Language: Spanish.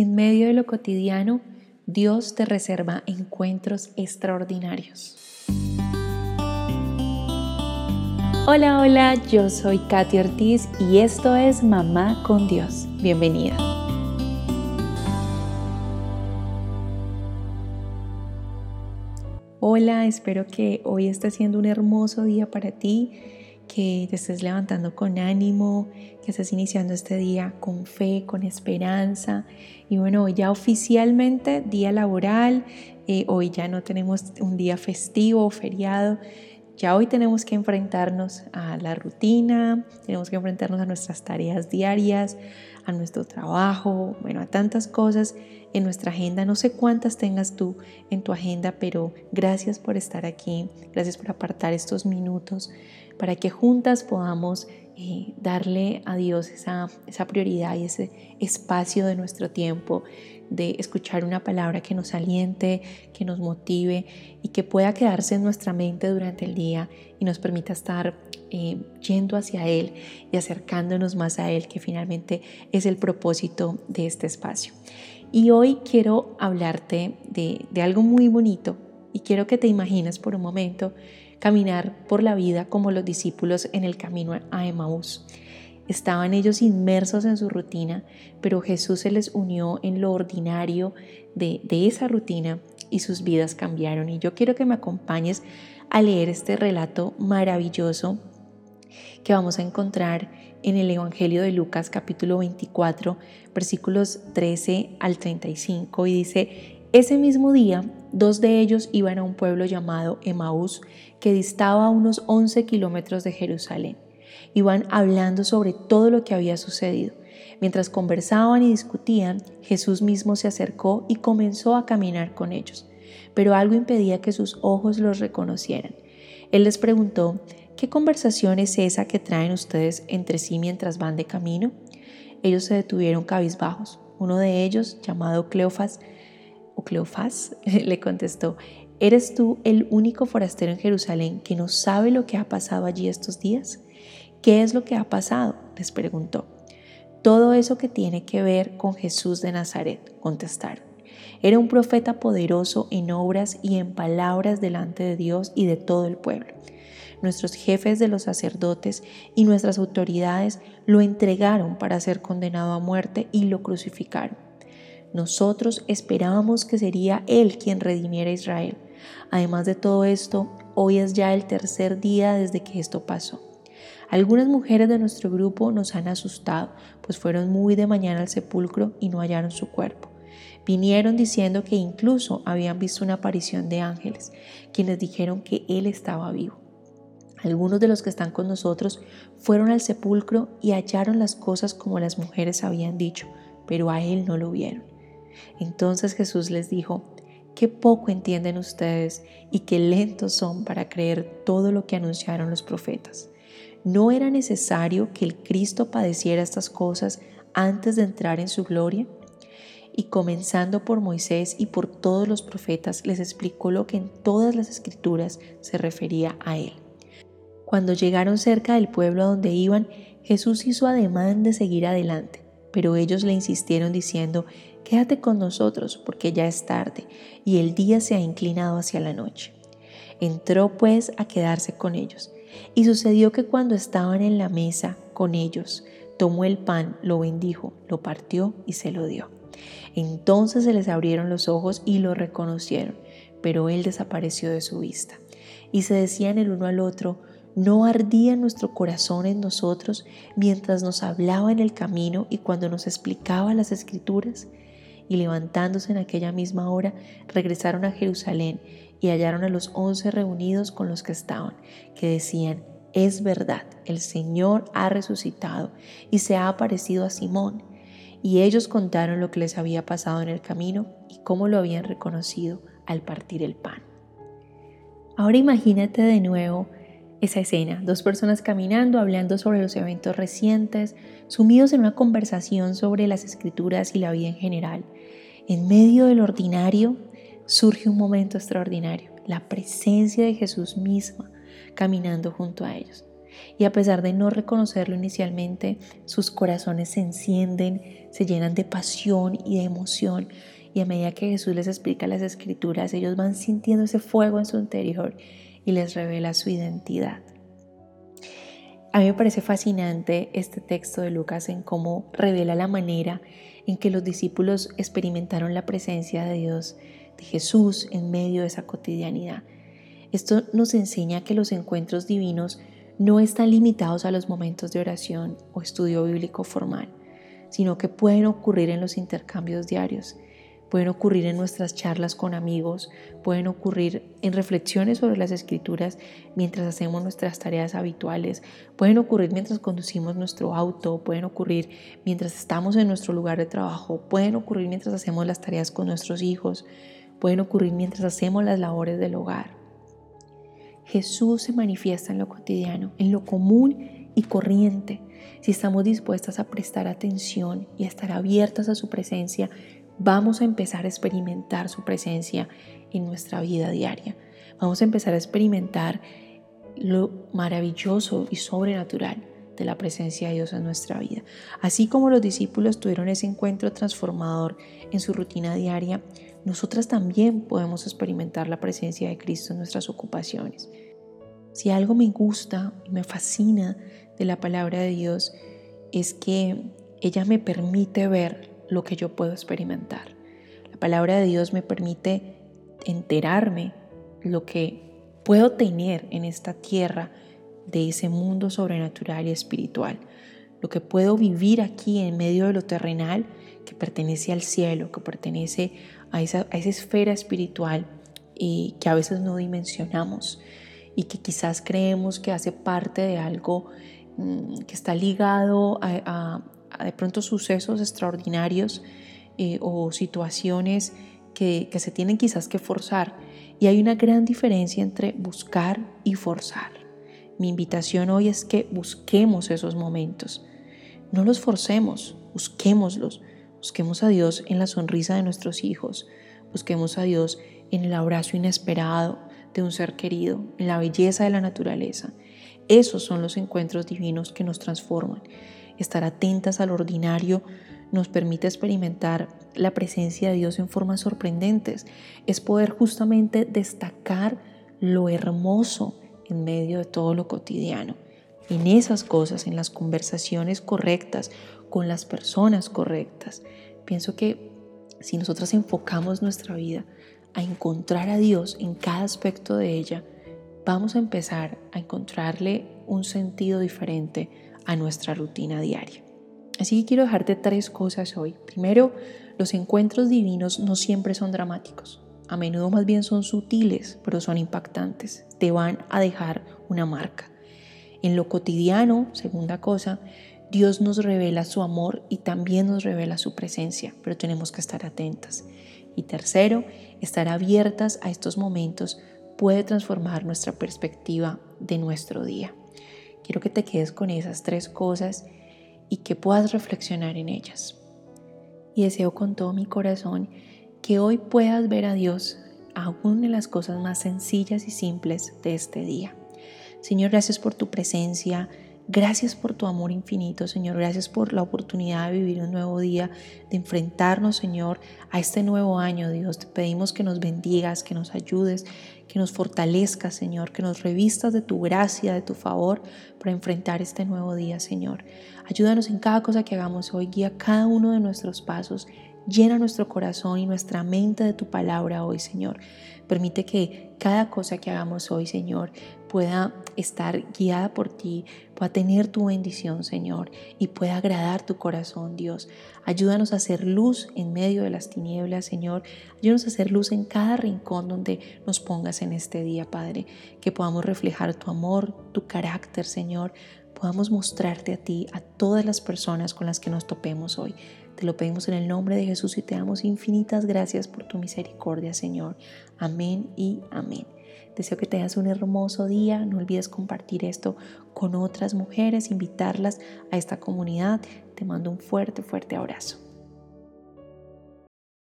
En medio de lo cotidiano, Dios te reserva encuentros extraordinarios. Hola, hola, yo soy Katy Ortiz y esto es Mamá con Dios. Bienvenida. Hola, espero que hoy esté siendo un hermoso día para ti que te estés levantando con ánimo, que estés iniciando este día con fe, con esperanza. Y bueno, hoy ya oficialmente día laboral, eh, hoy ya no tenemos un día festivo o feriado, ya hoy tenemos que enfrentarnos a la rutina, tenemos que enfrentarnos a nuestras tareas diarias, a nuestro trabajo, bueno, a tantas cosas en nuestra agenda. No sé cuántas tengas tú en tu agenda, pero gracias por estar aquí, gracias por apartar estos minutos para que juntas podamos eh, darle a Dios esa, esa prioridad y ese espacio de nuestro tiempo de escuchar una palabra que nos aliente, que nos motive y que pueda quedarse en nuestra mente durante el día y nos permita estar eh, yendo hacia Él y acercándonos más a Él, que finalmente es el propósito de este espacio. Y hoy quiero hablarte de, de algo muy bonito y quiero que te imagines por un momento caminar por la vida como los discípulos en el camino a Emaús. Estaban ellos inmersos en su rutina, pero Jesús se les unió en lo ordinario de, esa rutina y sus vidas cambiaron. Y yo quiero que me acompañes a leer este relato maravilloso que vamos a encontrar en el Evangelio de Lucas capítulo 24 versículos 13 al 35 y dice, ese mismo día, dos de ellos iban a un pueblo llamado Emaús, que distaba unos 11 kilómetros de Jerusalén. Iban hablando sobre todo lo que había sucedido. Mientras conversaban y discutían, Jesús mismo se acercó y comenzó a caminar con ellos, pero algo impedía que sus ojos los reconocieran. Él les preguntó, ¿qué conversación es esa que traen ustedes entre sí mientras van de camino? Ellos se detuvieron cabizbajos. Uno de ellos, llamado Cleofas, o Cleofás le contestó, ¿eres tú el único forastero en Jerusalén que no sabe lo que ha pasado allí estos días? ¿Qué es lo que ha pasado? les preguntó. Todo eso que tiene que ver con Jesús de Nazaret, contestaron. Era un profeta poderoso en obras y en palabras delante de Dios y de todo el pueblo. Nuestros jefes de los sacerdotes y nuestras autoridades lo entregaron para ser condenado a muerte y lo crucificaron. Nosotros esperábamos que sería Él quien redimiera a Israel. Además de todo esto, hoy es ya el tercer día desde que esto pasó. Algunas mujeres de nuestro grupo nos han asustado, pues fueron muy de mañana al sepulcro y no hallaron su cuerpo. Vinieron diciendo que incluso habían visto una aparición de ángeles, quienes dijeron que Él estaba vivo. Algunos de los que están con nosotros fueron al sepulcro y hallaron las cosas como las mujeres habían dicho, pero a Él no lo vieron. Entonces Jesús les dijo, qué poco entienden ustedes y qué lentos son para creer todo lo que anunciaron los profetas. ¿No era necesario que el Cristo padeciera estas cosas antes de entrar en su gloria? Y comenzando por Moisés y por todos los profetas, les explicó lo que en todas las escrituras se refería a él. Cuando llegaron cerca del pueblo a donde iban, Jesús hizo ademán de seguir adelante, pero ellos le insistieron diciendo, Quédate con nosotros porque ya es tarde y el día se ha inclinado hacia la noche. Entró pues a quedarse con ellos. Y sucedió que cuando estaban en la mesa con ellos, tomó el pan, lo bendijo, lo partió y se lo dio. Entonces se les abrieron los ojos y lo reconocieron, pero él desapareció de su vista. Y se decían el uno al otro, ¿no ardía nuestro corazón en nosotros mientras nos hablaba en el camino y cuando nos explicaba las escrituras? Y levantándose en aquella misma hora, regresaron a Jerusalén y hallaron a los once reunidos con los que estaban, que decían, es verdad, el Señor ha resucitado y se ha aparecido a Simón. Y ellos contaron lo que les había pasado en el camino y cómo lo habían reconocido al partir el pan. Ahora imagínate de nuevo esa escena, dos personas caminando, hablando sobre los eventos recientes, sumidos en una conversación sobre las escrituras y la vida en general. En medio del ordinario surge un momento extraordinario, la presencia de Jesús misma caminando junto a ellos. Y a pesar de no reconocerlo inicialmente, sus corazones se encienden, se llenan de pasión y de emoción. Y a medida que Jesús les explica las escrituras, ellos van sintiendo ese fuego en su interior y les revela su identidad. A mí me parece fascinante este texto de Lucas en cómo revela la manera en que los discípulos experimentaron la presencia de Dios, de Jesús, en medio de esa cotidianidad. Esto nos enseña que los encuentros divinos no están limitados a los momentos de oración o estudio bíblico formal, sino que pueden ocurrir en los intercambios diarios, pueden ocurrir en nuestras charlas con amigos, pueden ocurrir en reflexiones sobre las escrituras mientras hacemos nuestras tareas habituales, pueden ocurrir mientras conducimos nuestro auto, pueden ocurrir mientras estamos en nuestro lugar de trabajo, pueden ocurrir mientras hacemos las tareas con nuestros hijos, pueden ocurrir mientras hacemos las labores del hogar. Jesús se manifiesta en lo cotidiano, en lo común y corriente. Si estamos dispuestas a prestar atención y a estar abiertas a su presencia, vamos a empezar a experimentar su presencia en nuestra vida diaria. Vamos a empezar a experimentar lo maravilloso y sobrenatural de la presencia de Dios en nuestra vida. Así como los discípulos tuvieron ese encuentro transformador en su rutina diaria, nosotras también podemos experimentar la presencia de Cristo en nuestras ocupaciones. Si algo me gusta y me fascina de la palabra de Dios es que ella me permite ver lo que yo puedo experimentar. La palabra de Dios me permite enterarme lo que puedo tener en esta tierra de ese mundo sobrenatural y espiritual. Lo que puedo vivir aquí en medio de lo terrenal que pertenece al cielo, que pertenece a esa, a esa esfera espiritual y que a veces no dimensionamos y que quizás creemos que hace parte de algo mm, que está ligado a, de pronto sucesos extraordinarios eh, o situaciones que, que se tienen quizás que forzar. Y hay una gran diferencia entre buscar y forzar. Mi invitación hoy es que busquemos esos momentos. No los forcemos, busquémoslos. Busquemos a Dios en la sonrisa de nuestros hijos. Busquemos a Dios en el abrazo inesperado de un ser querido, en la belleza de la naturaleza. Esos son los encuentros divinos que nos transforman. Estar atentas al ordinario nos permite experimentar la presencia de Dios en formas sorprendentes. Es poder justamente destacar lo hermoso en medio de todo lo cotidiano. En esas cosas, en las conversaciones correctas, con las personas correctas. Pienso que si nosotros enfocamos nuestra vida a encontrar a Dios en cada aspecto de ella, vamos a empezar a encontrarle un sentido diferente a nuestra rutina diaria. Así que quiero dejarte tres cosas hoy. Primero, los encuentros divinos no siempre son dramáticos. A menudo más bien son sutiles, pero son impactantes. Te van a dejar una marca. En lo cotidiano, segunda cosa, Dios nos revela su amor y también nos revela su presencia, pero tenemos que estar atentas. Y tercero, estar abiertas a estos momentos puede transformar nuestra perspectiva de nuestro día. Quiero que te quedes con esas tres cosas y que puedas reflexionar en ellas. Y deseo con todo mi corazón que hoy puedas ver a Dios aún en las cosas más sencillas y simples de este día. Señor, gracias por tu presencia. Gracias por tu amor infinito, Señor. Gracias por la oportunidad de vivir un nuevo día, de enfrentarnos, Señor, a este nuevo año, Dios. Te pedimos que nos bendigas, que nos ayudes, que nos fortalezcas, Señor, que nos revistas de tu gracia, de tu favor para enfrentar este nuevo día, Señor. Ayúdanos en cada cosa que hagamos hoy. Guía cada uno de nuestros pasos. Llena nuestro corazón y nuestra mente de tu palabra hoy, Señor. Permite que cada cosa que hagamos hoy, Señor, pueda estar guiada por ti, pueda tener tu bendición, Señor, y pueda agradar tu corazón, Dios. Ayúdanos a hacer luz en medio de las tinieblas, Señor. Ayúdanos a hacer luz en cada rincón donde nos pongas en este día, Padre. Que podamos reflejar tu amor, tu carácter, Señor. Podamos mostrarte a ti, a todas las personas con las que nos topemos hoy. Te lo pedimos en el nombre de Jesús y te damos infinitas gracias por tu misericordia, Señor. Amén y amén. Deseo que tengas un hermoso día. No olvides compartir esto con otras mujeres, invitarlas a esta comunidad. Te mando un fuerte, fuerte abrazo.